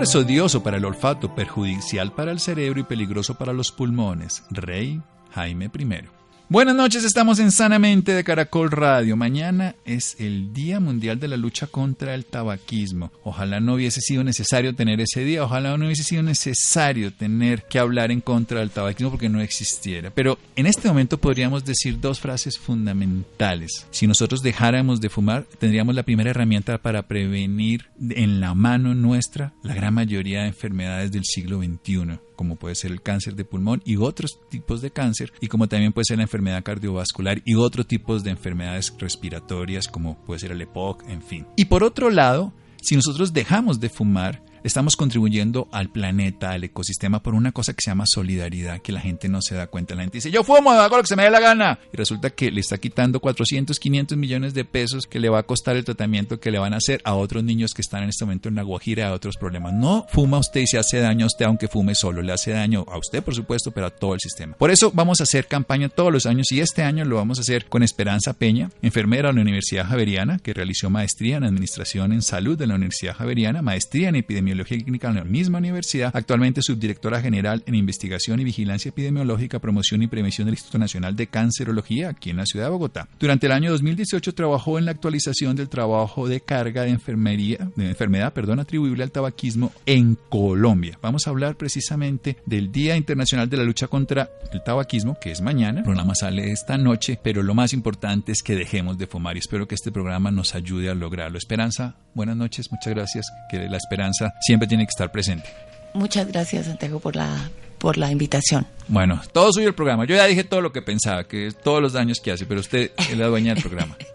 Es odioso para el olfato, perjudicial para el cerebro y peligroso para los pulmones. Rey Jaime I. Buenas noches, estamos en Sanamente de Caracol Radio. Mañana es el Día Mundial de la Lucha contra el Tabaquismo. Ojalá no hubiese sido necesario tener ese día, ojalá no hubiese sido necesario tener que hablar en contra del tabaquismo porque no existiera. Pero en este momento podríamos decir dos frases fundamentales. Si nosotros dejáramos de fumar, tendríamos la primera herramienta para prevenir en la mano nuestra la gran mayoría de enfermedades del siglo XXI como puede ser el cáncer de pulmón y otros tipos de cáncer, y como también puede ser la enfermedad cardiovascular y otros tipos de enfermedades respiratorias, como puede ser el EPOC, en fin. Y por otro lado, si nosotros dejamos de fumar, estamos contribuyendo al planeta, al ecosistema, por una cosa que se llama solidaridad, que la gente no se da cuenta. La gente dice, yo fumo, hago lo que se me dé la gana. Y resulta que le está quitando 400, 500 millones de pesos que le va a costar el tratamiento que le van a hacer a otros niños que están en este momento en la Guajira, a otros problemas. No fuma usted y se hace daño a usted, aunque fume solo. Le hace daño a usted, por supuesto, pero a todo el sistema. Por eso vamos a hacer campaña todos los años y este año lo vamos a hacer con Esperanza Peña, enfermera de la Universidad Javeriana, que realizó maestría en Administración en Salud de la Universidad Javeriana, maestría en Epidemiología Clínica en la misma universidad, actualmente subdirectora general en Investigación y Vigilancia Epidemiológica, Promoción y Prevención del Instituto Nacional de Cancerología aquí en la ciudad de Bogotá. Durante el año 2018 trabajó en la actualización del trabajo de carga de enfermería, de enfermedad, perdón, atribuible al tabaquismo en Colombia. Vamos a hablar precisamente del Día Internacional de la Lucha contra el Tabaquismo, que es mañana. El programa sale esta noche, pero lo más importante es que dejemos de fumar y espero que este programa nos ayude a lograrlo. Esperanza, buenas noches, muchas gracias. Que la esperanza siempre tiene que estar presente. Muchas gracias, Santiago, por la, por la invitación. Bueno, todo suyo el programa. Yo ya dije todo lo que pensaba, que todos los daños que hace, pero usted es la dueña del programa.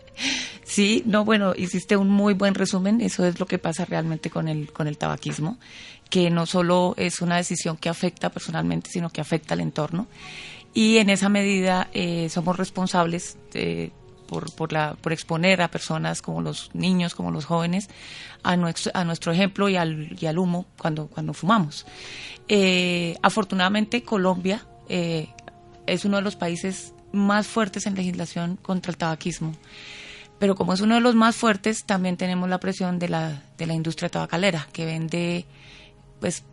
Sí, no, bueno, hiciste un muy buen resumen. Eso es lo que pasa realmente con el, con el tabaquismo, que no solo es una decisión que afecta personalmente, sino que afecta al entorno. Y en esa medida eh, somos responsables de, por, por, la, por exponer a personas como los niños, como los jóvenes, a nuestro, ejemplo y al, y al humo cuando, cuando fumamos. Eh, afortunadamente, Colombia eh, es uno de los países más fuertes en legislación contra el tabaquismo. Pero como es uno de los más fuertes, también tenemos la presión de la, de la industria tabacalera, que vende pues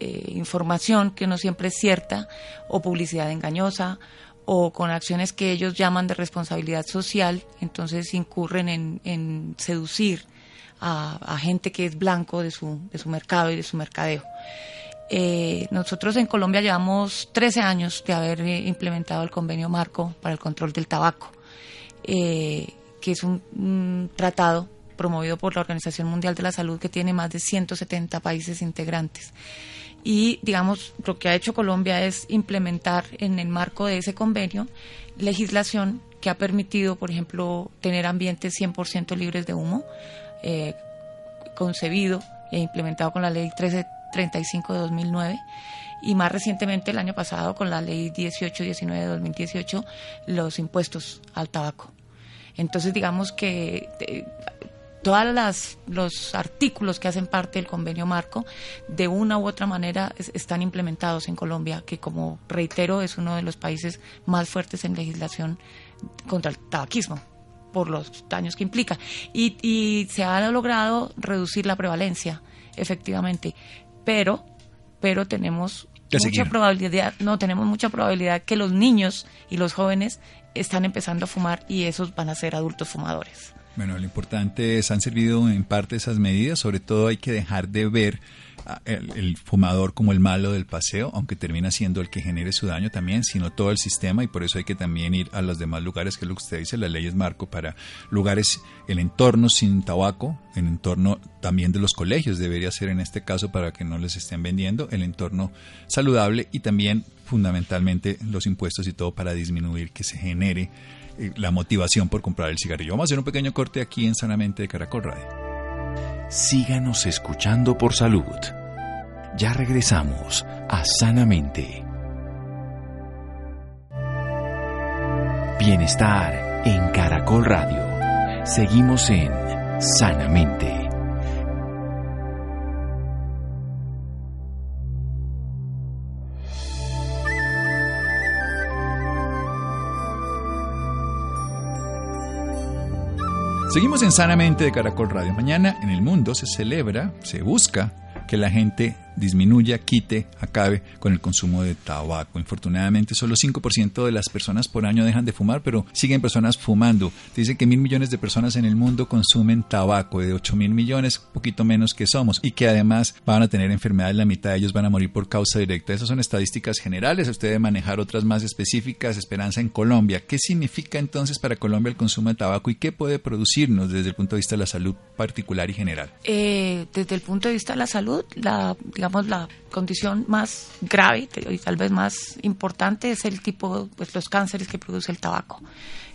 eh, información que no siempre es cierta o publicidad engañosa o con acciones que ellos llaman de responsabilidad social, entonces incurren en, en seducir a, a, gente que es blanco de su, de su mercado y de su mercadeo. Eh, nosotros en Colombia llevamos 13 años de haber eh, implementado el convenio marco para el control del tabaco, eh, que es un, tratado promovido por la Organización Mundial de la Salud que tiene más de 170 países integrantes y digamos lo que ha hecho Colombia es implementar en el marco de ese convenio legislación que ha permitido, por ejemplo, tener ambientes 100% libres de humo, eh, concebido e implementado con la ley 1335 de 2009 y más recientemente el año pasado con la ley 1819 de 2018 los impuestos al tabaco. Entonces digamos que eh, todas las los artículos que hacen parte del convenio marco de una u otra manera es, están implementados en Colombia que como reitero es uno de los países más fuertes en legislación contra el tabaquismo por los daños que implica. Y, y se ha logrado reducir la prevalencia efectivamente. Pero pero tenemos mucha seguir. probabilidad no tenemos mucha probabilidad que los niños y los jóvenes están empezando a fumar y esos van a ser adultos fumadores bueno, lo importante es, han servido en parte esas medidas, sobre todo hay que dejar de ver el, el, fumador como el malo del paseo, aunque termina siendo el que genere su daño también, sino todo el sistema y por eso hay que también ir a los demás lugares, que es lo que usted dice, la ley es marco para lugares, el entorno sin tabaco, el entorno también de los colegios debería ser en este caso para que no les estén vendiendo, el entorno saludable y también fundamentalmente los impuestos y todo para disminuir que se genere la motivación por comprar el cigarrillo. Vamos a hacer un pequeño corte aquí en Sanamente de Caracol Radio. síganos escuchando por salud. Ya regresamos a Sanamente. Bienestar en Caracol Radio. Seguimos en Sanamente. Seguimos en Sanamente de Caracol Radio. Mañana en el mundo se celebra, se busca que la gente disminuya, quite, acabe con el consumo de tabaco. Infortunadamente, solo 5% de las personas por año dejan de fumar, pero siguen personas fumando. Dice que mil millones de personas en el mundo consumen tabaco, de 8 mil millones, poquito menos que somos, y que además van a tener enfermedades, la mitad de ellos van a morir por causa directa. Esas son estadísticas generales, usted debe manejar otras más específicas. Esperanza en Colombia. ¿Qué significa entonces para Colombia el consumo de tabaco y qué puede producirnos desde el punto de vista de la salud particular y general? Eh, desde el punto de vista de la salud, la condición más grave y tal vez más importante es el tipo, pues los cánceres que produce el tabaco,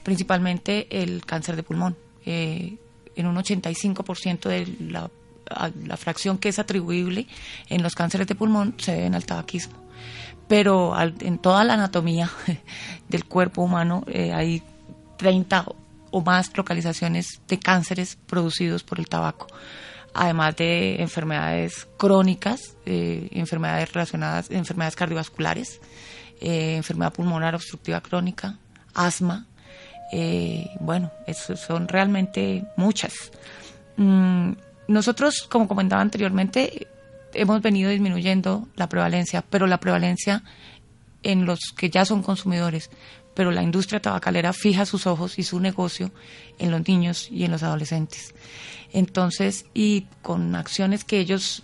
principalmente el cáncer de pulmón. Eh, en un 85% de la, la, fracción que es atribuible en los cánceres de pulmón se deben al tabaquismo. Pero en toda la anatomía del cuerpo humano eh, hay 30 o más localizaciones de cánceres producidos por el tabaco además de enfermedades crónicas, eh, enfermedades relacionadas, enfermedades cardiovasculares, eh, enfermedad pulmonar obstructiva crónica, asma. Eh, bueno, son realmente muchas. Mm, nosotros, como comentaba anteriormente, hemos venido disminuyendo la prevalencia, pero la prevalencia en los que ya son consumidores, pero la industria tabacalera fija sus ojos y su negocio en los niños y en los adolescentes. Entonces, y con acciones que ellos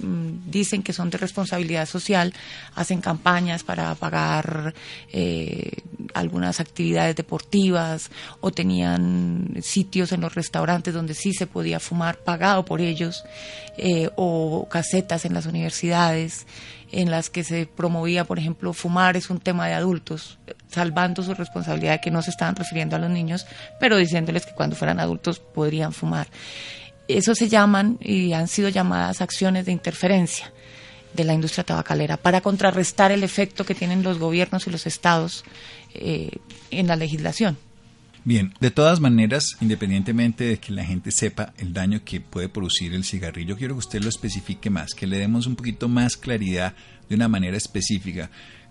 mm, dicen que son de responsabilidad social, hacen campañas para pagar eh, algunas actividades deportivas o tenían sitios en los restaurantes donde sí se podía fumar pagado por ellos eh, o casetas en las universidades en las que se promovía, por ejemplo, fumar es un tema de adultos, salvando su responsabilidad de que no se estaban refiriendo a los niños, pero diciéndoles que cuando fueran adultos podrían fumar. Eso se llaman y han sido llamadas acciones de interferencia de la industria tabacalera para contrarrestar el efecto que tienen los gobiernos y los estados eh, en la legislación. Bien, de todas maneras, independientemente de que la gente sepa el daño que puede producir el cigarrillo, quiero que usted lo especifique más, que le demos un poquito más claridad de una manera específica.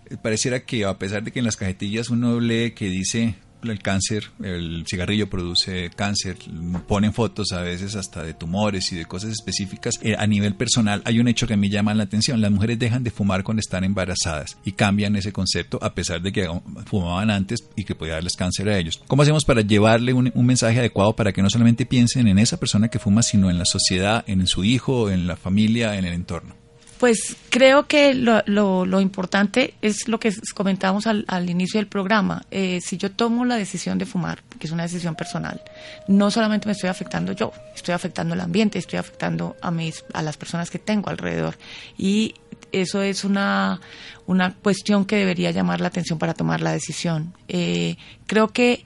Eh, pareciera que a pesar de que en las cajetillas uno lee que dice el cáncer, el cigarrillo produce cáncer, ponen fotos a veces hasta de tumores y de cosas específicas. Eh, a nivel personal hay un hecho que a mí llama la atención, las mujeres dejan de fumar cuando están embarazadas y cambian ese concepto a pesar de que fumaban antes y que podía darles cáncer a ellos. ¿Cómo hacemos para llevarle un, un mensaje adecuado para que no solamente piensen en esa persona que fuma, sino en la sociedad, en su hijo, en la familia, en el entorno? Pues creo que lo, lo, importante es lo que comentábamos al, al inicio del programa. Eh, si yo tomo la decisión de fumar, que es una decisión personal, no solamente me estoy afectando yo, estoy afectando el ambiente, estoy afectando a, mis, a las personas que tengo alrededor. Y eso es una, una cuestión que debería llamar la atención para tomar la decisión. Eh, creo que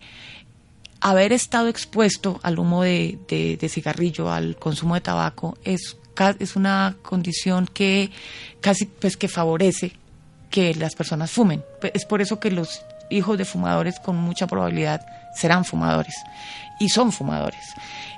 haber estado expuesto al humo de, de, de cigarrillo, al consumo de tabaco, es es una condición que casi pues que favorece que las personas fumen. Es por eso que los hijos de fumadores con mucha probabilidad serán fumadores y son fumadores.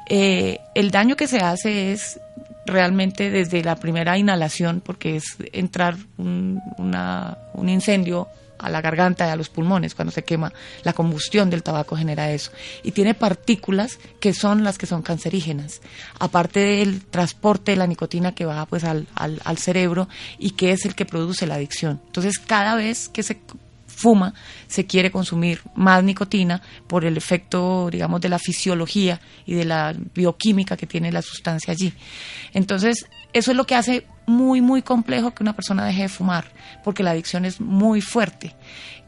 Eh, el daño que se hace es realmente desde la primera inhalación, porque es entrar un, un incendio a la garganta y a los pulmones cuando se quema. La combustión del tabaco genera eso. Y tiene partículas que son las que son cancerígenas. Aparte del transporte de la nicotina que va pues al, al, al cerebro y que es el que produce la adicción. Entonces cada vez que se fuma, se quiere consumir más nicotina por el efecto, digamos, de la fisiología y de la bioquímica que tiene la sustancia allí. Entonces, eso es lo que hace muy, muy complejo que una persona deje de fumar, porque la adicción es muy fuerte.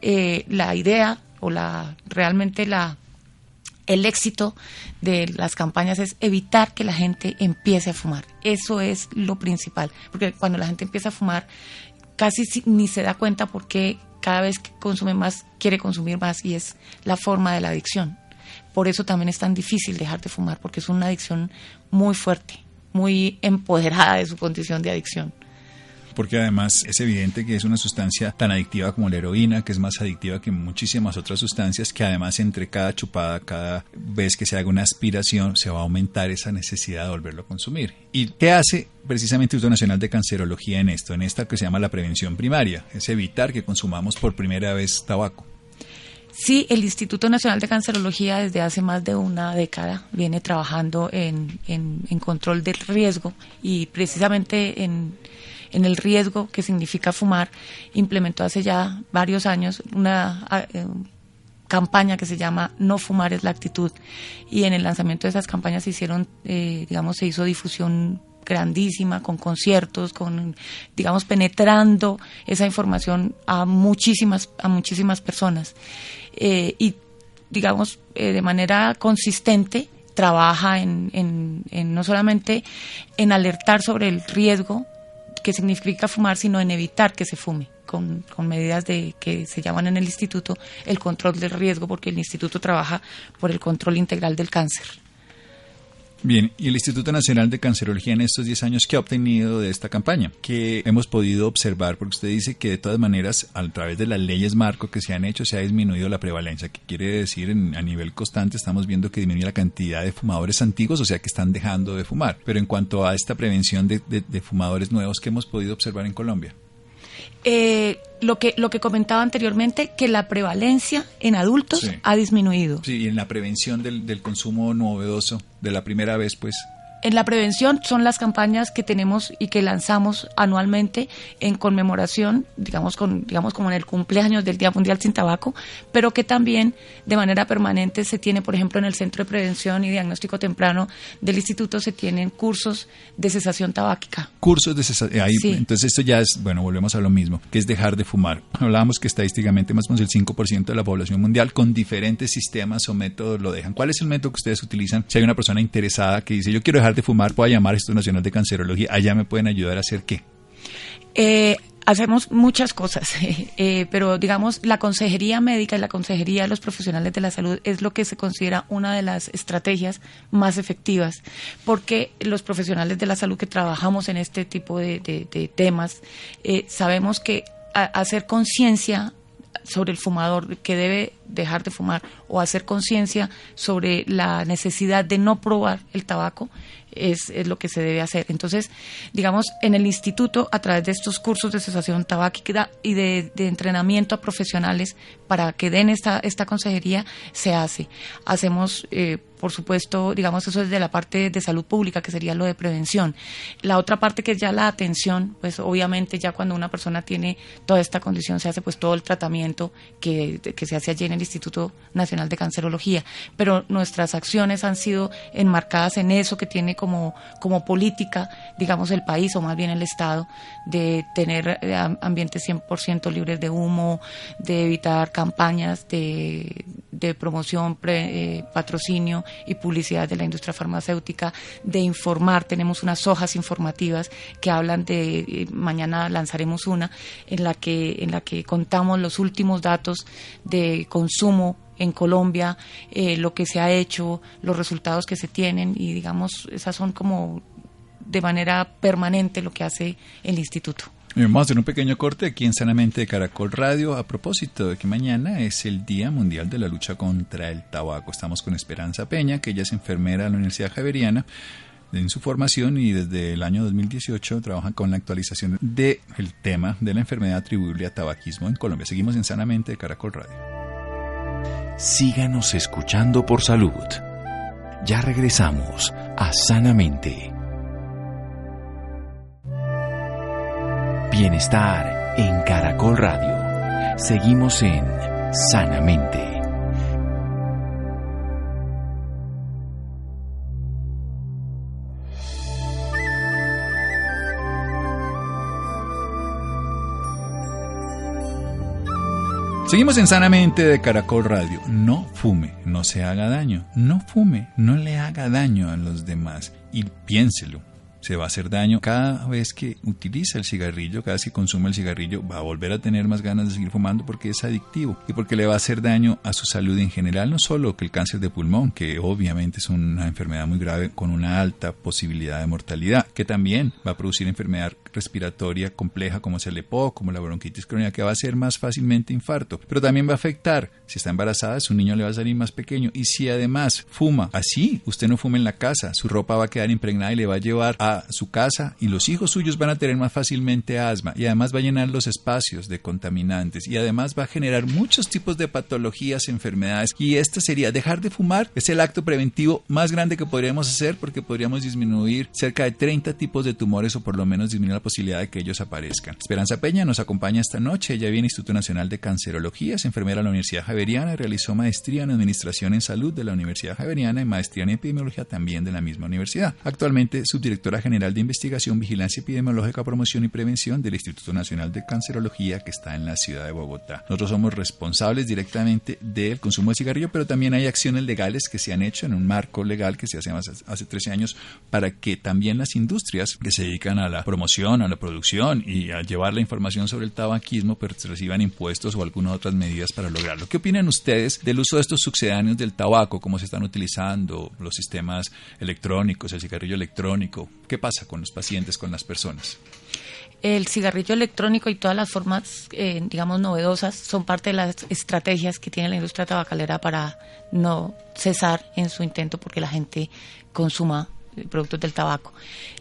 Eh, la idea o la realmente la el éxito de las campañas es evitar que la gente empiece a fumar. Eso es lo principal, porque cuando la gente empieza a fumar, casi ni se da cuenta porque cada vez que consume más, quiere consumir más y es la forma de la adicción. Por eso también es tan difícil dejar de fumar, porque es una adicción muy fuerte muy empoderada de su condición de adicción porque además es evidente que es una sustancia tan adictiva como la heroína, que es más adictiva que muchísimas otras sustancias, que además entre cada chupada, cada vez que se haga una aspiración, se va a aumentar esa necesidad de volverlo a consumir. ¿Y qué hace precisamente el Instituto Nacional de Cancerología en esto, en esta que se llama la prevención primaria? Es evitar que consumamos por primera vez tabaco. Sí, el Instituto Nacional de Cancerología desde hace más de una década viene trabajando en, en control del riesgo y precisamente en en el riesgo que significa fumar, implementó hace ya varios años una eh, campaña que se llama No fumar es la actitud. Y en el lanzamiento de esas campañas se hicieron, eh, digamos, se hizo difusión grandísima, con conciertos, con, digamos, penetrando esa información a muchísimas, a muchísimas personas. Eh, y, digamos, de manera consistente trabaja en, en, no solamente en alertar sobre el riesgo que significa fumar, sino en evitar que se fume, con, con, medidas de que se llaman en el instituto el control del riesgo, porque el instituto trabaja por el control integral del cáncer. Bien, y el Instituto Nacional de Cancerología en estos 10 años, ¿qué ha obtenido de esta campaña? ¿Qué hemos podido observar? Porque usted dice que de todas maneras, a través de las leyes marco que se han hecho, se ha disminuido la prevalencia. ¿Qué quiere decir? a nivel constante estamos viendo que disminuye la cantidad de fumadores antiguos, o sea que están dejando de fumar. Pero en cuanto a esta prevención de, de fumadores nuevos, ¿qué hemos podido observar en Colombia? Eh, lo que lo que comentaba anteriormente que la prevalencia en adultos ha disminuido. Sí, y en la prevención del, del consumo novedoso de la primera vez, pues en la prevención son las campañas que tenemos y que lanzamos anualmente en conmemoración, digamos, con, digamos como en el cumpleaños del Día Mundial sin Tabaco, pero que también de manera permanente se tiene, por ejemplo, en el Centro de Prevención y Diagnóstico Temprano del Instituto se tienen cursos de cesación tabáquica. Cursos de cesación, ahí, entonces esto ya es, bueno, volvemos a lo mismo, que es dejar de fumar. Hablábamos que estadísticamente más o menos el 5% de la población mundial con diferentes sistemas o métodos lo dejan. ¿Cuál es el método que ustedes utilizan si hay una persona interesada que dice, yo quiero dejar de fumar, pueda llamar a Instituto Nacional de Cancerología. Allá me pueden ayudar a hacer qué. Eh, hacemos muchas cosas, eh, pero digamos, la consejería médica y la consejería de los profesionales de la salud es lo que se considera una de las estrategias más efectivas, porque los profesionales de la salud que trabajamos en este tipo de, temas eh, sabemos que hacer conciencia sobre el fumador que debe dejar de fumar o hacer conciencia sobre la necesidad de no probar el tabaco es, es, lo que se debe hacer. Entonces, digamos, en el instituto, a través de estos cursos de cesación tabáquica y de, entrenamiento a profesionales para que den esta, esta consejería, se hace. Hacemos, eh, por supuesto, digamos, eso es de la parte de salud pública, que sería lo de prevención. La otra parte que es ya la atención, pues obviamente ya cuando una persona tiene toda esta condición, se hace pues todo el tratamiento que, que se hace allí en el Instituto Nacional de Cancerología. Pero nuestras acciones han sido enmarcadas en eso que tiene como, como política, digamos, el país o más bien el Estado, de tener eh, ambientes 100% libres de humo, de evitar campañas de, de promoción, eh, patrocinio y publicidad de la industria farmacéutica, de informar. Tenemos unas hojas informativas que hablan de, eh, mañana lanzaremos una, en la que, en la que contamos los últimos datos de consumo en Colombia, eh, lo que se ha hecho, los resultados que se tienen y digamos, esas son como de manera permanente lo que hace el instituto. Vamos a hacer un pequeño corte aquí en Sanamente de Caracol Radio a propósito de que mañana es el Día Mundial de la Lucha contra el Tabaco. Estamos con Esperanza Peña, que ella es enfermera de la Universidad Javeriana en su formación y desde el año 2018 trabaja con la actualización del tema de la enfermedad atribuible a tabaquismo en Colombia. Seguimos en Sanamente de Caracol Radio. Síganos escuchando por salud. Ya regresamos a Sanamente. Bienestar en Caracol Radio. Seguimos en Sanamente. Seguimos en Sanamente de Caracol Radio. No fume, no se haga daño. No fume, no le haga daño a los demás. Y piénselo. Se va a hacer daño. Cada vez que utiliza el cigarrillo, cada vez que consume el cigarrillo, va a volver a tener más ganas de seguir fumando porque es adictivo y porque le va a hacer daño a su salud en general, no solo que el cáncer de pulmón, que obviamente es una enfermedad muy grave con una alta posibilidad de mortalidad, que también va a producir enfermedad respiratoria compleja como es el EPO, como la bronquitis crónica, que va a ser más fácilmente infarto, pero también va a afectar, si está embarazada, su niño le va a salir más pequeño y si además fuma así, usted no fuma en la casa, su ropa va a quedar impregnada y le va a llevar a su casa y los hijos suyos van a tener más fácilmente asma y además va a llenar los espacios de contaminantes y además va a generar muchos tipos de patologías, enfermedades y esta sería dejar de fumar es el acto preventivo más grande que podríamos hacer porque podríamos disminuir cerca de 30 tipos de tumores o por lo menos disminuir la posibilidad de que ellos aparezcan. Esperanza Peña nos acompaña esta noche, ella viene Instituto Nacional de Cancerología, es enfermera de la Universidad Javeriana, realizó maestría en Administración en Salud de la Universidad Javeriana y maestría en Epidemiología también de la misma universidad. Actualmente subdirectora general de Investigación, Vigilancia Epidemiológica, Promoción y Prevención del Instituto Nacional de Cancerología que está en la ciudad de Bogotá. Nosotros somos responsables directamente del consumo de cigarrillo, pero también hay acciones legales que se han hecho en un marco legal que se hace hace, hace 13 años para que también las industrias que se dedican a la promoción, a la producción y a llevar la información sobre el tabaquismo pues reciban impuestos o algunas otras medidas para lograrlo. ¿Qué opinan ustedes del uso de estos sucedáneos del tabaco, cómo se están utilizando los sistemas electrónicos, el cigarrillo electrónico? ¿Qué pasa con los pacientes, con las personas? el cigarrillo electrónico y todas las formas, eh, digamos, novedosas son parte de las estrategias que tiene la industria tabacalera para no cesar en su intento porque la gente consuma productos del tabaco.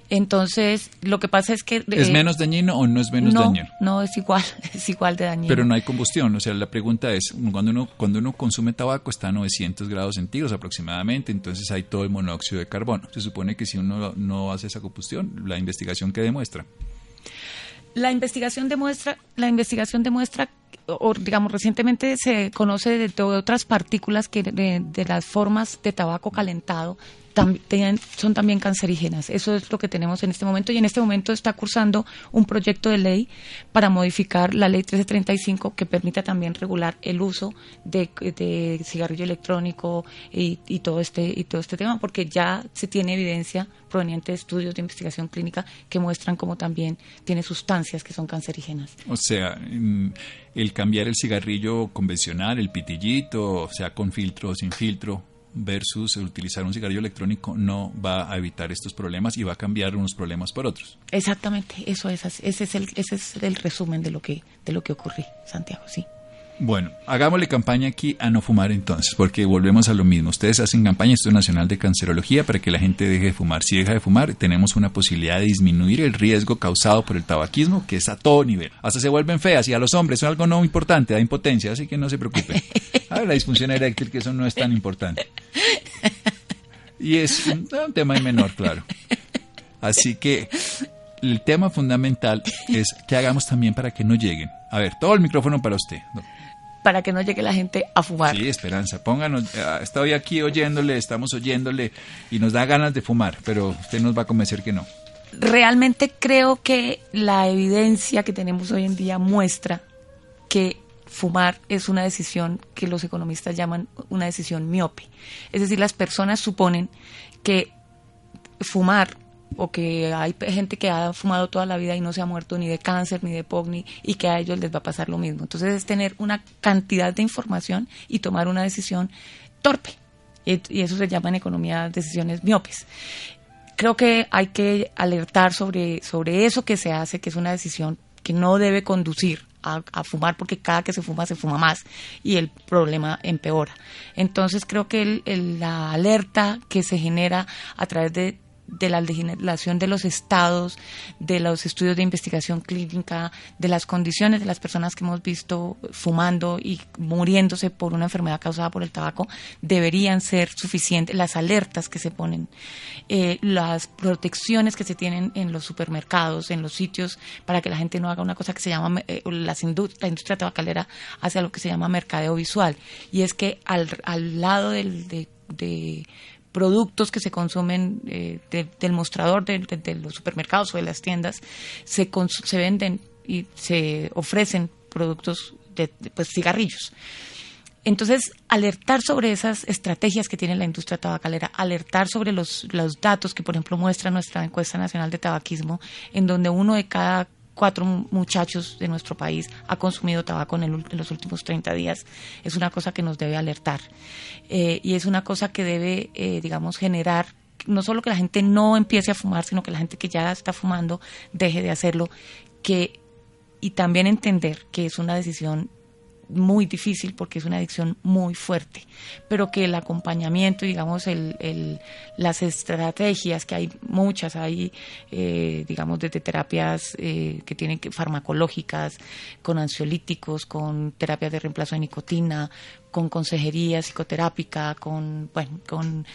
Entonces, lo que pasa es que... ¿Es eh, menos dañino o no es menos dañino? No, es igual, es igual de dañino. Pero no hay combustión, o sea, la pregunta es, cuando uno, cuando uno consume tabaco está a 900 grados centígrados aproximadamente, entonces hay todo el monóxido de carbono. Se supone que si uno no hace esa combustión, la investigación que demuestra. La investigación demuestra, la investigación demuestra o digamos recientemente se conoce de, otras partículas que de, las formas de tabaco calentado son también cancerígenas. Eso es lo que tenemos en este momento y en este momento está cursando un proyecto de ley para modificar la ley 1335 que permita también regular el uso de, cigarrillo electrónico y, todo este y todo este tema porque ya se tiene evidencia proveniente de estudios de investigación clínica que muestran cómo también tiene sustancias que son cancerígenas. O sea, el cambiar el cigarrillo convencional, el pitillito, sea con filtro o sin filtro, versus utilizar un cigarrillo electrónico no va a evitar estos problemas y va a cambiar unos problemas por otros. Exactamente, eso es ese es el ese es el resumen de lo que de lo que ocurre, Santiago, sí. Bueno, hagámosle campaña aquí a no fumar entonces, porque volvemos a lo mismo. Ustedes hacen campaña, esto Nacional de Cancerología, para que la gente deje de fumar. Si deja de fumar, tenemos una posibilidad de disminuir el riesgo causado por el tabaquismo, que es a todo nivel. Hasta se vuelven feas y a los hombres es algo no importante, da impotencia, así que no se preocupen. A ver, la disfunción eréctil, que eso no es tan importante. Y es un, tema menor, claro. Así que el tema fundamental es que hagamos también para que no lleguen. A ver, todo el micrófono para usted para que no llegue la gente a fumar. Sí, Esperanza, pónganos, eh, estoy aquí oyéndole, estamos oyéndole y nos da ganas de fumar, pero usted nos va a convencer que no. Realmente creo que la evidencia que tenemos hoy en día muestra que fumar es una decisión que los economistas llaman una decisión miope. Es decir, las personas suponen que fumar o que hay gente que ha fumado toda la vida y no se ha muerto ni de cáncer ni de POGNI y que a ellos les va a pasar lo mismo. Entonces es tener una cantidad de información y tomar una decisión torpe. Y, eso se llama en economía decisiones miopes. Creo que hay que alertar sobre, sobre eso que se hace, que es una decisión que no debe conducir a, fumar porque cada que se fuma se fuma más y el problema empeora. Entonces creo que la alerta que se genera a través de de la legislación de los estados, de los estudios de investigación clínica, de las condiciones de las personas que hemos visto fumando y muriéndose por una enfermedad causada por el tabaco, deberían ser suficientes, las alertas que se ponen, eh, las protecciones que se tienen en los supermercados, en los sitios, para que la gente no haga una cosa que se llama, eh, la industria tabacalera hacia lo que se llama mercadeo visual, y es que al, al lado del, de productos que se consumen eh, del mostrador de, los supermercados o de las tiendas se, venden y se ofrecen productos de, pues cigarrillos. Entonces, alertar sobre esas estrategias que tiene la industria tabacalera, alertar sobre los, los datos que, por ejemplo, muestra nuestra encuesta nacional de tabaquismo, en donde uno de cada cuatro muchachos de nuestro país ha consumido tabaco en, los últimos 30 días, es una cosa que nos debe alertar. Eh, y es una cosa que debe, eh, digamos, generar no solo que la gente no empiece a fumar, sino que la gente que ya está fumando deje de hacerlo, que y también entender que es una decisión muy difícil porque es una adicción muy fuerte, pero que el acompañamiento, digamos, el, las estrategias, que hay muchas, hay, eh, digamos, desde terapias eh, que tienen que, farmacológicas, con ansiolíticos, con terapias de reemplazo de nicotina, con consejería psicoterápica, con, bueno, con,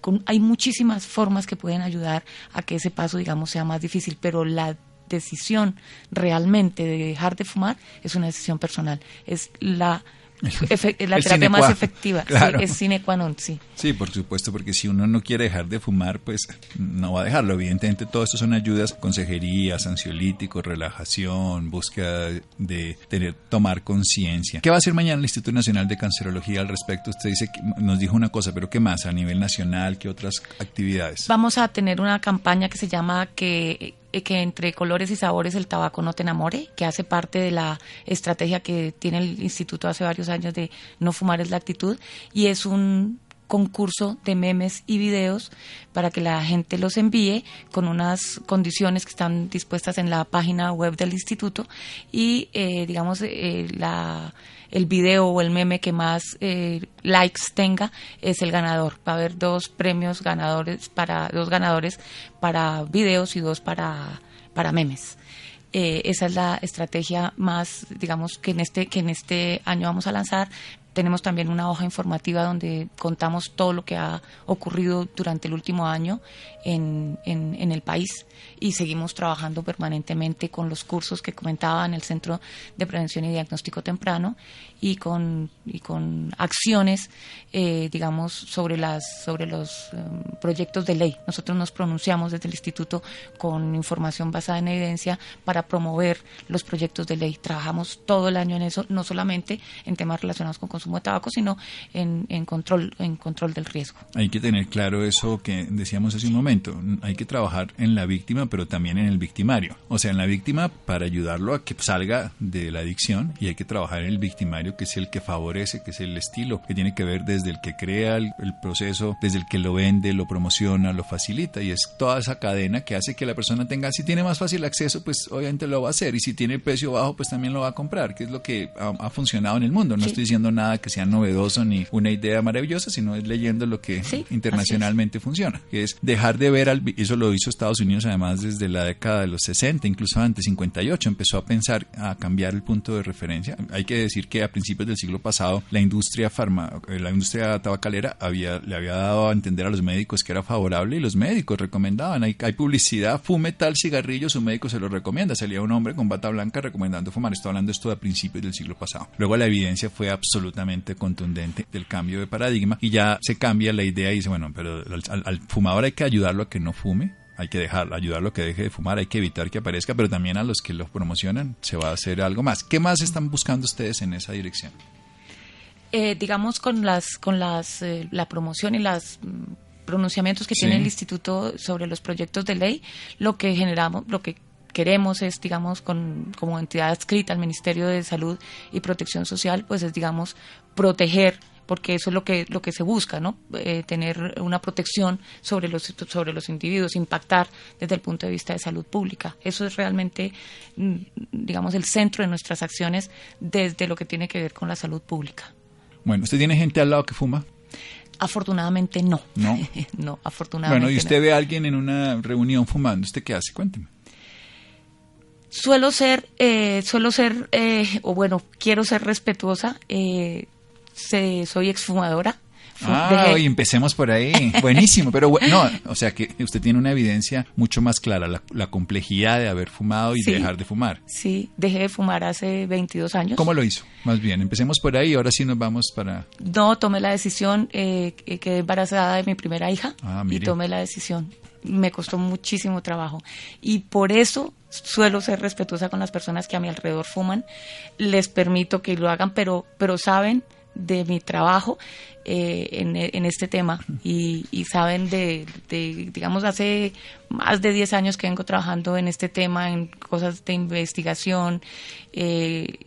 con, hay muchísimas formas que pueden ayudar a que ese paso, digamos, sea más difícil, pero la decisión realmente de dejar de fumar es una decisión personal. Es la la terapia más efectiva es sine qua non, sí. Sí, por supuesto, porque si uno no quiere dejar de fumar, pues no va a dejarlo. Evidentemente, todo esto son ayudas, consejerías, ansiolíticos, relajación, búsqueda de tener, tomar conciencia. ¿Qué va a hacer mañana el Instituto Nacional de Cancerología al respecto? Usted dice que nos dijo una cosa, pero ¿qué más a nivel nacional? ¿Qué otras actividades? Vamos a tener una campaña que se llama que que entre colores y sabores el tabaco no te enamore, que hace parte de la estrategia que tiene el instituto hace varios años de no fumar es la actitud y es un concurso de memes y videos para que la gente los envíe con unas condiciones que están dispuestas en la página web del instituto y eh, digamos eh, la el video o el meme que más eh, likes tenga es el ganador. Va a haber dos premios ganadores para dos ganadores para videos y dos para para memes. Eh, esa es la estrategia más, digamos, que en este que en este año vamos a lanzar. Tenemos también una hoja informativa donde contamos todo lo que ha ocurrido durante el último año en, en, el país y seguimos trabajando permanentemente con los cursos que comentaba en el Centro de Prevención y Diagnóstico Temprano y con, y con acciones, eh, digamos, sobre, las, sobre los em, proyectos de ley. Nosotros nos pronunciamos desde el Instituto con información basada en evidencia para promover los proyectos de ley. Trabajamos todo el año en eso, no solamente en temas relacionados con consumo de tabaco, sino en, en, control, en control del riesgo. Hay que tener claro eso que decíamos hace un momento. Hay que trabajar en la víctima, pero también en el victimario. O sea, en la víctima para ayudarlo a que salga de la adicción y hay que trabajar en el victimario, que es el que favorece, que es el estilo, que tiene que ver desde el que crea el, proceso, desde el que lo vende, lo promociona, lo facilita y es toda esa cadena que hace que la persona tenga, si tiene más fácil acceso, pues obviamente lo va a hacer y si tiene precio bajo, pues también lo va a comprar, que es lo que ha, funcionado en el mundo. No estoy diciendo nada que sea novedoso ni una idea maravillosa, sino es leyendo lo que internacionalmente funciona, que es dejar de ver al... Eso lo hizo Estados Unidos además desde la década de los 60, incluso antes, 58, empezó a pensar, a cambiar el punto de referencia. Hay que decir que a principios del siglo pasado la industria farma, eh, la industria tabacalera había, le había dado a entender a los médicos que era favorable y los médicos recomendaban, hay, hay publicidad, fume tal cigarrillo, su médico se lo recomienda. Salía un hombre con bata blanca recomendando fumar. Estoy hablando esto a principios del siglo pasado. Luego la evidencia fue absolutamente contundente del cambio de paradigma y ya se cambia la idea y dice, bueno, pero al, fumador hay que ayudarlo a que no fume, hay que dejar, ayudarlo a que deje de fumar, hay que evitar que aparezca, pero también a los que lo promocionan se va a hacer algo más. ¿Qué más están buscando ustedes en esa dirección? Eh, digamos con las con las eh, la promoción y los mm, pronunciamientos que tiene el instituto sobre los proyectos de ley, lo que generamos, lo que queremos es, digamos, con, como entidad adscrita al Ministerio de Salud y Protección Social, pues es, digamos, proteger porque eso es lo que lo que se busca, ¿no? Eh, tener una protección sobre los sobre los individuos, impactar desde el punto de vista de salud pública. Eso es realmente, mm, digamos, el centro de nuestras acciones desde lo que tiene que ver con la salud pública. Bueno, ¿usted tiene gente al lado que fuma? Afortunadamente no. No. no, afortunadamente. Bueno, y usted ve a alguien en una reunión fumando, ¿usted qué hace? Cuénteme suelo ser, eh, suelo ser, eh, o bueno, quiero ser respetuosa. Eh, soy exfumadora. Ah, y empecemos por ahí. Buenísimo, pero no, o sea que usted tiene una evidencia mucho más clara, la, complejidad de haber fumado y dejar de fumar. Sí, dejé de fumar hace 22 años. ¿Cómo lo hizo? Más bien, empecemos por ahí, ahora sí nos vamos para... No, tomé la decisión, eh, quedé embarazada de mi primera hija ah, y tomé la decisión me costó muchísimo trabajo. Y por eso suelo ser respetuosa con las personas que a mi alrededor fuman. Les permito que lo hagan, pero, pero saben de mi trabajo eh, en, este tema y, saben de, digamos, hace más de 10 años que vengo trabajando en este tema, en cosas de investigación, eh,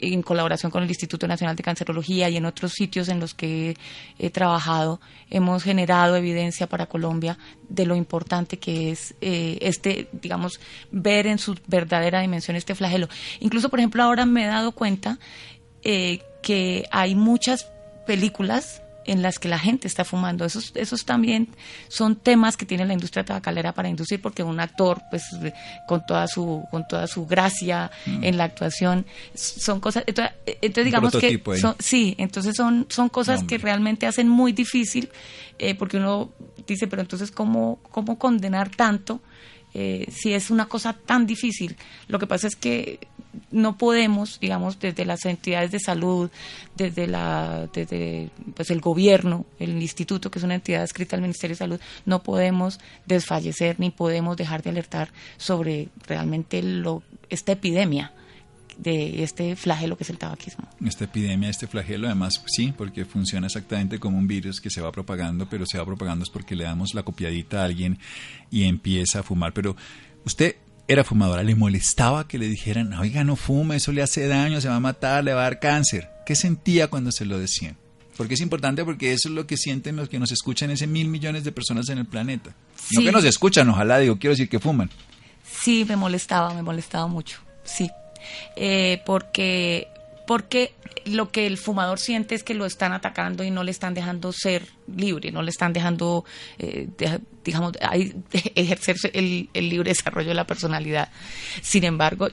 en colaboración con el Instituto Nacional de Cancerología y en otros sitios en los que he, trabajado, hemos generado evidencia para Colombia de lo importante que es eh, este, digamos, ver en su verdadera dimensión este flagelo. Incluso, por ejemplo, ahora me he dado cuenta eh, que hay muchas películas en las que la gente está fumando. Esos, esos también son temas que tiene la industria tabacalera para inducir, porque un actor, pues, con toda su, con toda su gracia mm. en la actuación, son cosas. Entonces, digamos que sí, entonces son, son cosas que realmente hacen muy difícil, eh, porque uno dice, pero entonces cómo, cómo condenar tanto. Eh, si es una cosa tan difícil. Lo que pasa es que no podemos, digamos, desde las entidades de salud, desde la, desde pues el gobierno, el instituto, que es una entidad escrita al Ministerio de Salud, no podemos desfallecer ni podemos dejar de alertar sobre realmente lo, esta epidemia de este flagelo que es el tabaquismo. Esta epidemia, este flagelo, además, sí, porque funciona exactamente como un virus que se va propagando, pero se va propagando es porque le damos la copiadita a alguien y empieza a fumar. Pero usted era fumadora, le molestaba que le dijeran, oiga, no fume, eso le hace daño, se va a matar, le va a dar cáncer. ¿Qué sentía cuando se lo decían? Porque es importante porque eso es lo que sienten los que nos escuchan, ese mil millones de personas en el planeta. No que nos escuchan, ojalá, digo, quiero decir que fuman. Sí, me molestaba, me molestaba mucho, sí. Eh, porque porque lo que el fumador siente es que lo están atacando y no le están dejando ser libre, no le están dejando, eh, digamos, ejercer el, libre desarrollo de la personalidad. Sin embargo,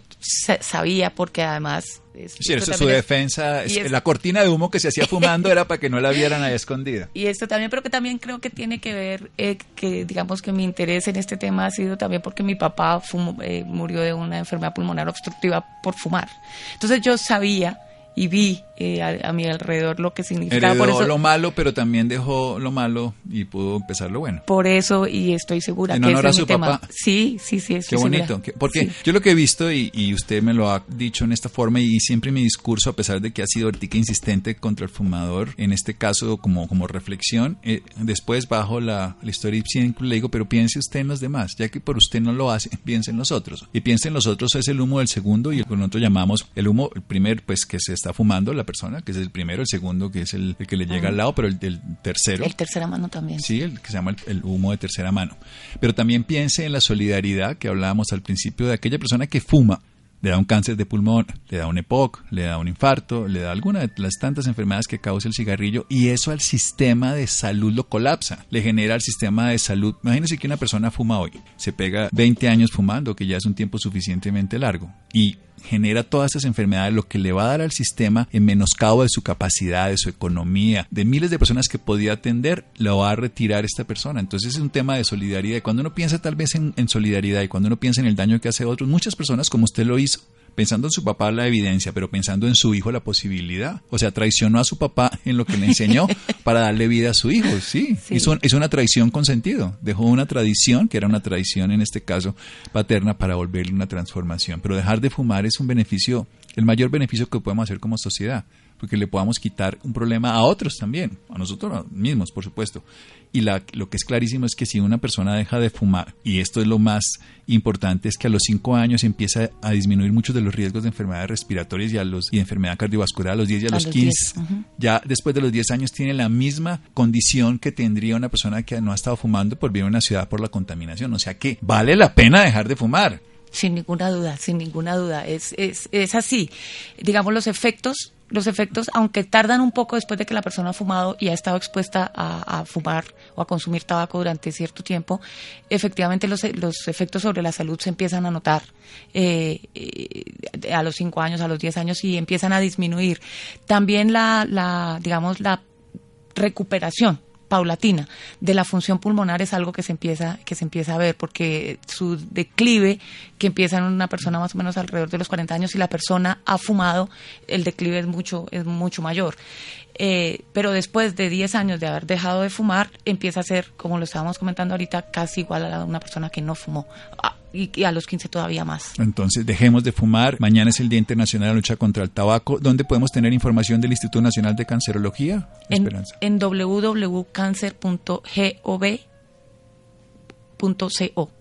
sabía porque además... sí, eso es su defensa. la cortina de humo que se hacía fumando era para que no la vieran ahí escondida. Y esto también, pero que también creo que tiene que ver, eh, que digamos que mi interés en este tema ha sido también porque mi papá eh, murió de una enfermedad pulmonar obstructiva por fumar. Entonces yo sabía y vi eh, a, mi alrededor lo que significaba. por eso, lo malo, pero también dejó lo malo y pudo empezar lo bueno. Por eso, y estoy segura que ese es mi tema. Sí, sí, sí. Qué bonito. porque yo lo que he visto, y, y, usted me lo ha dicho en esta forma, y siempre mi discurso, a pesar de que ha sido vertica insistente contra el fumador, en este caso como, como reflexión, eh, después bajo la, la historia y siempre le digo, pero piense usted en los demás, ya que por usted no lo hace, piense en los otros. Y piense en los otros es el humo del segundo, y el que nosotros llamamos el humo, el primer, pues que se está fumando la persona, que es el primero, el segundo, que es el, que le llega al lado, pero el, tercero. El tercera mano también. Sí, el que se llama el, humo de tercera mano. Pero también piense en la solidaridad que hablábamos al principio de aquella persona que fuma le da un cáncer de pulmón, le da un EPOC, le da un infarto, le da alguna de las tantas enfermedades que causa el cigarrillo y eso al sistema de salud lo colapsa, le genera al sistema de salud. Imagínense que una persona fuma hoy, se pega 20 años fumando, que ya es un tiempo suficientemente largo, y genera todas esas enfermedades, lo que le va a dar al sistema en menoscabo de su capacidad, de su economía, de miles de personas que podía atender, lo va a retirar esta persona. Entonces es un tema de solidaridad. Y cuando uno piensa tal vez en, en solidaridad y cuando uno piensa en el daño que hace a otros, muchas personas como usted lo hizo, pensando en su papá la evidencia, pero pensando en su hijo la posibilidad. O sea, traicionó a su papá en lo que le enseñó para darle vida a su hijo, sí. Hizo, una traición con sentido. Dejó una tradición, que era una tradición en este caso paterna, para volverle una transformación. Pero dejar de fumar es un beneficio, el mayor beneficio que podemos hacer como sociedad porque le podamos quitar un problema a otros también, a nosotros mismos, por supuesto. Y la, lo que es clarísimo es que si una persona deja de fumar, y esto es lo más importante, es que a los 5 años empieza a disminuir muchos de los riesgos de enfermedades respiratorias y, a los, y enfermedad cardiovascular a los 10 y a, los, 15. Ya después de los 10 años tiene la misma condición que tendría una persona que no ha estado fumando por vivir en una ciudad por la contaminación. O sea que vale la pena dejar de fumar. Sin ninguna duda, sin ninguna duda. Es, es, es así. Digamos, los efectos los efectos, aunque tardan un poco después de que la persona ha fumado y ha estado expuesta a, fumar o a consumir tabaco durante cierto tiempo, efectivamente los, los efectos sobre la salud se empiezan a notar eh, eh, a los 5 años, a los 10 años y empiezan a disminuir. También la, la digamos, la recuperación paulatina de la función pulmonar es algo que se empieza que se empieza a ver porque su declive que empieza en una persona más o menos alrededor de los 40 años y la persona ha fumado el declive es mucho es mucho mayor eh, pero después de 10 años de haber dejado de fumar empieza a ser como lo estábamos comentando ahorita casi igual a una persona que no fumó ah, y, a los 15 todavía más. Entonces, dejemos de fumar. Mañana es el Día Internacional de la Lucha contra el Tabaco. ¿Dónde podemos tener información del Instituto Nacional de Cancerología? En, en www.cancer.gov.co.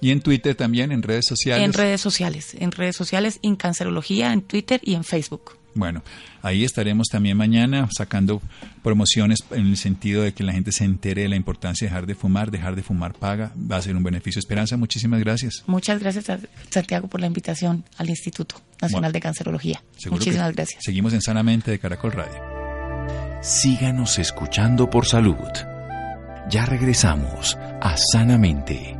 Y en Twitter también, en redes sociales. En redes sociales, en redes sociales, en Cancerología, en Twitter y en Facebook. Bueno, ahí estaremos también mañana sacando promociones en el sentido de que la gente se entere de la importancia de dejar de fumar, dejar de fumar paga, va a ser un beneficio. Esperanza, muchísimas gracias. Muchas gracias a Santiago por la invitación al Instituto Nacional de Cancerología. Muchísimas gracias. Seguimos en Sanamente de Caracol Radio. Síganos escuchando por salud. Ya regresamos a Sanamente.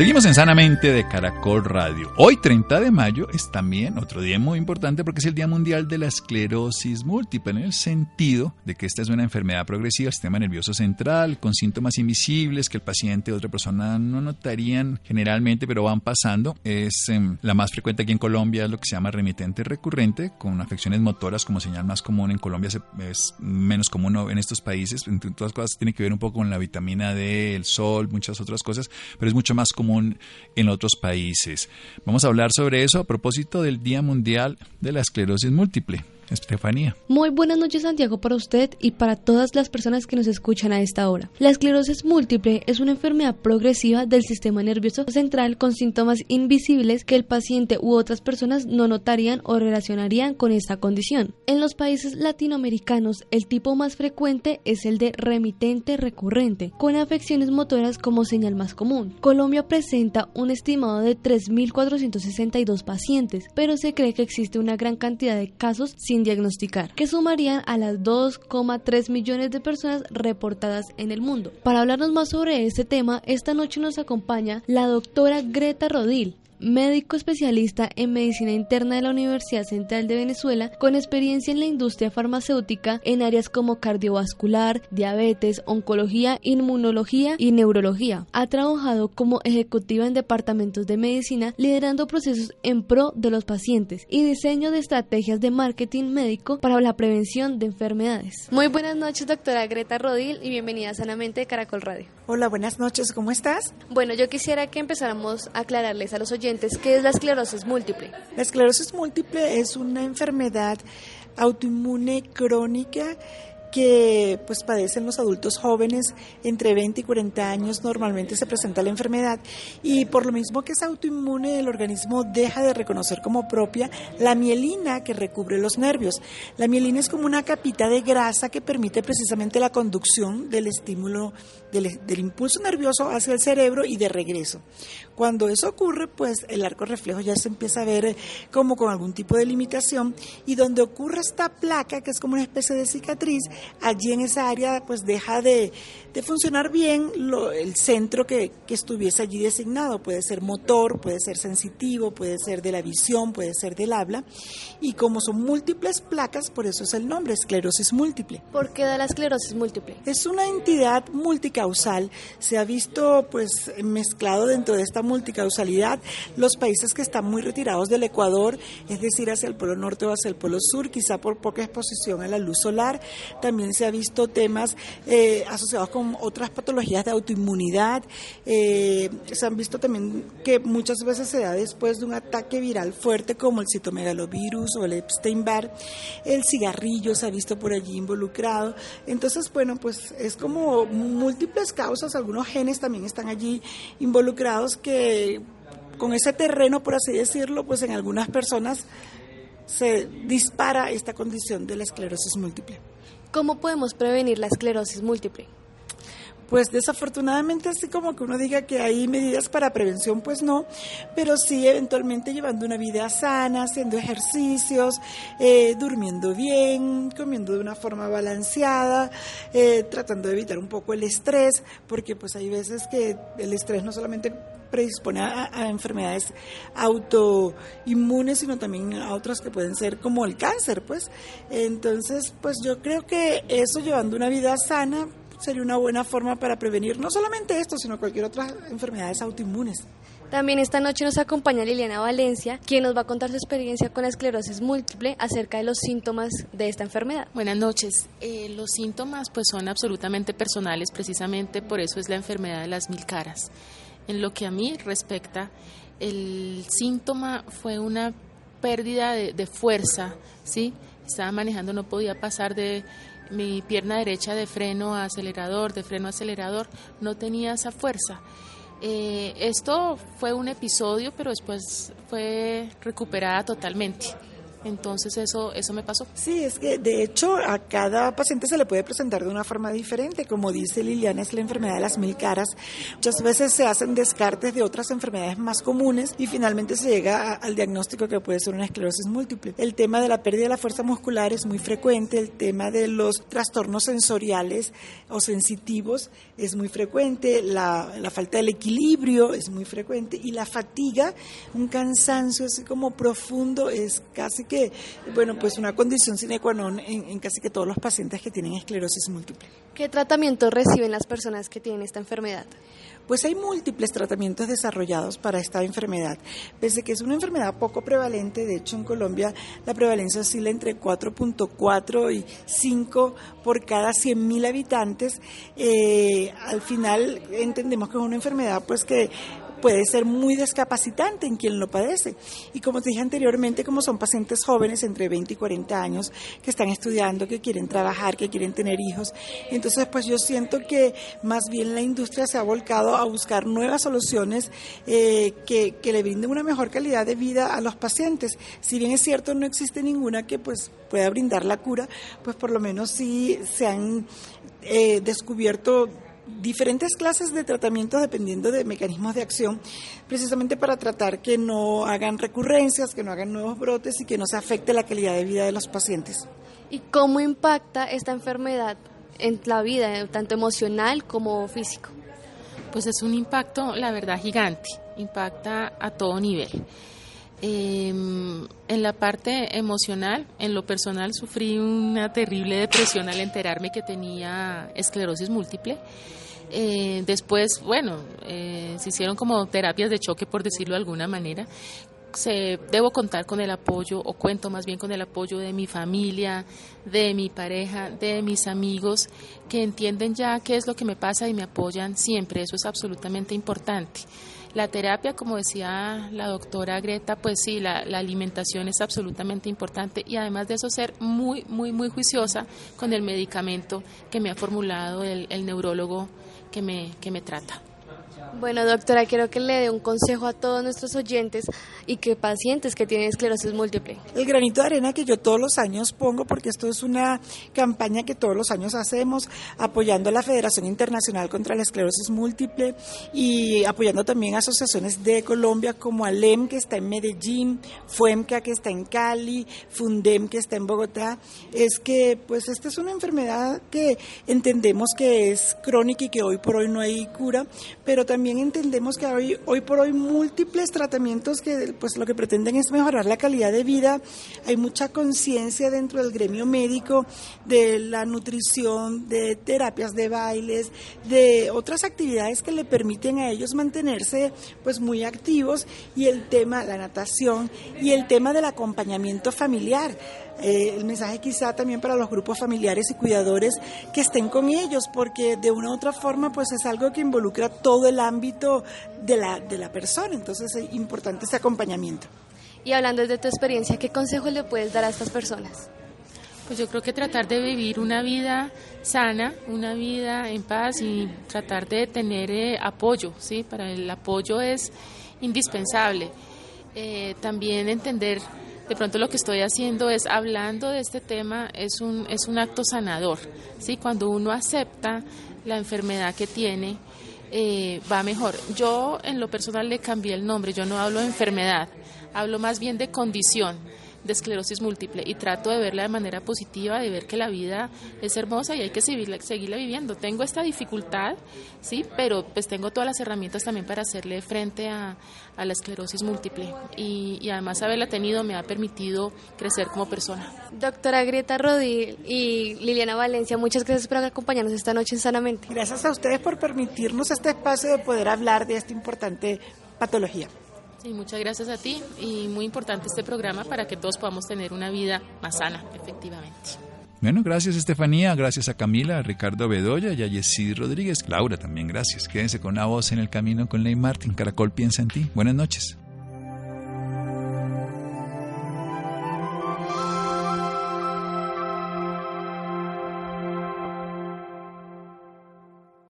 Seguimos en Sanamente de Caracol Radio. Hoy, 30 de mayo, es también otro día muy importante porque es el Día Mundial de la Esclerosis Múltiple, en el sentido de que esta es una enfermedad progresiva del sistema nervioso central, con síntomas invisibles que el paciente o otra persona no notarían generalmente, pero van pasando. Es em, la más frecuente aquí en Colombia, es lo que se llama remitente recurrente, con afecciones motoras como señal más común. En Colombia es menos común en estos países. Entre otras cosas, tiene que ver un poco con la vitamina D, el sol, muchas otras cosas, pero es mucho más común en otros países. Vamos a hablar sobre eso a propósito del Día Mundial de la Esclerosis Múltiple. Estefanía. Muy buenas noches Santiago para usted y para todas las personas que nos escuchan a esta hora. La esclerosis múltiple es una enfermedad progresiva del sistema nervioso central con síntomas invisibles que el paciente u otras personas no notarían o relacionarían con esta condición. En los países latinoamericanos el tipo más frecuente es el de remitente recurrente, con afecciones motoras como señal más común. Colombia presenta un estimado de 3.462 pacientes, pero se cree que existe una gran cantidad de casos sin diagnosticar, que sumarían a las 2,3 millones de personas reportadas en el mundo. Para hablarnos más sobre este tema, esta noche nos acompaña la doctora Greta Rodil, médico especialista en medicina interna de la Universidad Central de Venezuela, con experiencia en la industria farmacéutica en áreas como cardiovascular, diabetes, oncología, inmunología y neurología. Ha trabajado como ejecutiva en departamentos de medicina, liderando procesos en pro de los pacientes y diseño de estrategias de marketing médico para la prevención de enfermedades. Muy buenas noches, doctora Greta Rodil, y bienvenida Sanamente de Caracol Radio. Hola, buenas noches, ¿cómo estás? Bueno, yo quisiera que empezáramos a aclararles a los oyentes ¿qué es la esclerosis múltiple? La esclerosis múltiple es una enfermedad autoinmune crónica que pues padecen los adultos jóvenes entre 20 y 40 años normalmente se presenta la enfermedad y por lo mismo que es autoinmune el organismo deja de reconocer como propia la mielina que recubre los nervios. La mielina es como una capita de grasa que permite precisamente la conducción del estímulo del, del impulso nervioso hacia el cerebro y de regreso. Cuando eso ocurre, pues el arco reflejo ya se empieza a ver como con algún tipo de limitación y donde ocurre esta placa, que es como una especie de cicatriz, allí en esa área pues deja de, funcionar bien el centro que, que, estuviese allí designado. Puede ser motor, puede ser sensitivo, puede ser de la visión, puede ser del habla. Y como son múltiples placas, por eso es el nombre, esclerosis múltiple. ¿Por qué da la esclerosis múltiple? Es una entidad multicausal. Se ha visto pues mezclado dentro de esta multicausalidad los países que están muy retirados del Ecuador, es decir, hacia el polo norte o hacia el polo sur, quizá por poca exposición a la luz solar. También se ha visto temas eh, asociados con otras patologías de autoinmunidad. Eh, se han visto también que muchas veces se da después de un ataque viral fuerte como el citomegalovirus o el Epstein-Barr. El cigarrillo se ha visto por allí involucrado. Entonces, bueno, pues es como múltiples causas. Algunos genes también están allí involucrados que con ese terreno, por así decirlo, pues en algunas personas se dispara esta condición de la esclerosis múltiple. ¿Cómo podemos prevenir la esclerosis múltiple? Pues desafortunadamente así como que uno diga que hay medidas para prevención, pues no, pero sí eventualmente llevando una vida sana, haciendo ejercicios, eh, durmiendo bien, comiendo de una forma balanceada, eh, tratando de evitar un poco el estrés, porque pues hay veces que el estrés no solamente predispone a, enfermedades autoinmunes, sino también a otras que pueden ser como el cáncer, pues. Entonces, pues yo creo que eso llevando una vida sana, sería una buena forma para prevenir no solamente esto, sino cualquier otra enfermedades autoinmunes. También esta noche nos acompaña Liliana Valencia, quien nos va a contar su experiencia con la esclerosis múltiple acerca de los síntomas de esta enfermedad. Buenas noches. Eh, los síntomas pues son absolutamente personales, precisamente por eso es la enfermedad de las mil caras. En lo que a mí respecta, el síntoma fue una pérdida de, de fuerza, ¿sí? Estaba manejando, no podía pasar de mi pierna derecha de freno a acelerador, de freno a acelerador, no tenía esa fuerza. Eh, esto fue un episodio, pero después fue recuperada totalmente. Entonces eso, eso me pasó. Sí, es que de hecho a cada paciente se le puede presentar de una forma diferente. Como dice Liliana, es la enfermedad de las mil caras. Muchas veces se hacen descartes de otras enfermedades más comunes y finalmente se llega al diagnóstico que puede ser una esclerosis múltiple. El tema de la pérdida de la fuerza muscular es muy frecuente, el tema de los trastornos sensoriales o sensitivos es muy frecuente, la, la falta del equilibrio es muy frecuente y la fatiga, un cansancio así como profundo es casi que, bueno, pues una condición sine qua non en, en casi que todos los pacientes que tienen esclerosis múltiple. ¿Qué tratamiento reciben las personas que tienen esta enfermedad? Pues hay múltiples tratamientos desarrollados para esta enfermedad. Pese que es una enfermedad poco prevalente, de hecho en Colombia la prevalencia oscila entre 4.4 y 5 por cada 100.000 habitantes, eh, al final entendemos que es una enfermedad pues que puede ser muy descapacitante en quien lo padece. Y como te dije anteriormente, como son pacientes jóvenes entre 20 y 40 años que están estudiando, que quieren trabajar, que quieren tener hijos, entonces pues yo siento que más bien la industria se ha volcado a buscar nuevas soluciones eh, que, que le brinden una mejor calidad de vida a los pacientes. Si bien es cierto, no existe ninguna que pues pueda brindar la cura, pues por lo menos sí se han eh, descubierto diferentes clases de tratamientos dependiendo de mecanismos de acción, precisamente para tratar que no hagan recurrencias, que no hagan nuevos brotes y que no se afecte la calidad de vida de los pacientes. ¿Y cómo impacta esta enfermedad en la vida, tanto emocional como físico? Pues es un impacto, la verdad, gigante, impacta a todo nivel. Eh, en la parte emocional, en lo personal, sufrí una terrible depresión al enterarme que tenía esclerosis múltiple. Eh, después, bueno, eh, se hicieron como terapias de choque, por decirlo de alguna manera. Se, debo contar con el apoyo, o cuento más bien con el apoyo de mi familia, de mi pareja, de mis amigos, que entienden ya qué es lo que me pasa y me apoyan siempre. Eso es absolutamente importante. La terapia, como decía la doctora Greta, pues sí, la, la, alimentación es absolutamente importante y además de eso ser muy, muy, muy juiciosa con el medicamento que me ha formulado el, el neurólogo que me, que me trata. Bueno, doctora, quiero que le dé un consejo a todos nuestros oyentes y que pacientes que tienen esclerosis múltiple. El granito de arena que yo todos los años pongo, porque esto es una campaña que todos los años hacemos, apoyando a la Federación Internacional contra la Esclerosis Múltiple y apoyando también asociaciones de Colombia como ALEM, que está en Medellín, FUEMCA, que está en Cali, FUNDEM, que está en Bogotá, es que pues esta es una enfermedad que entendemos que es crónica y que hoy por hoy no hay cura, pero también también entendemos que hoy, hoy por hoy múltiples tratamientos que pues lo que pretenden es mejorar la calidad de vida. Hay mucha conciencia dentro del gremio médico de la nutrición, de terapias de bailes, de otras actividades que le permiten a ellos mantenerse pues muy activos y el tema, la natación y el tema del acompañamiento familiar. Eh, el mensaje quizá también para los grupos familiares y cuidadores que estén con ellos, porque de una u otra forma pues es algo que involucra todo el ámbito de la, de la persona, entonces es importante ese acompañamiento. Y hablando de tu experiencia, ¿qué consejos le puedes dar a estas personas? Pues yo creo que tratar de vivir una vida sana, una vida en paz y tratar de tener eh, apoyo, ¿sí? Para el apoyo es indispensable. Eh, también entender de pronto lo que estoy haciendo es hablando de este tema es un es un acto sanador sí cuando uno acepta la enfermedad que tiene eh, va mejor. Yo en lo personal le cambié el nombre yo no hablo de enfermedad hablo más bien de condición de esclerosis múltiple y trato de verla de manera positiva, de ver que la vida es hermosa y hay que seguirla, seguirla viviendo. Tengo esta dificultad, sí, pero pues tengo todas las herramientas también para hacerle frente a, la esclerosis múltiple y, y, además haberla tenido me ha permitido crecer como persona. Doctora Grieta Rodil y Liliana Valencia, muchas gracias por acompañarnos esta noche en Sanamente. Gracias a ustedes por permitirnos este espacio de poder hablar de esta importante patología. Sí, muchas gracias a ti y muy importante este programa para que todos podamos tener una vida más sana, efectivamente. Bueno, gracias Estefanía, gracias a Camila, a Ricardo Bedoya y a Yesid Rodríguez. Laura también, gracias. Quédense con una voz en el camino con Ley Martin. Caracol piensa en ti. Buenas noches.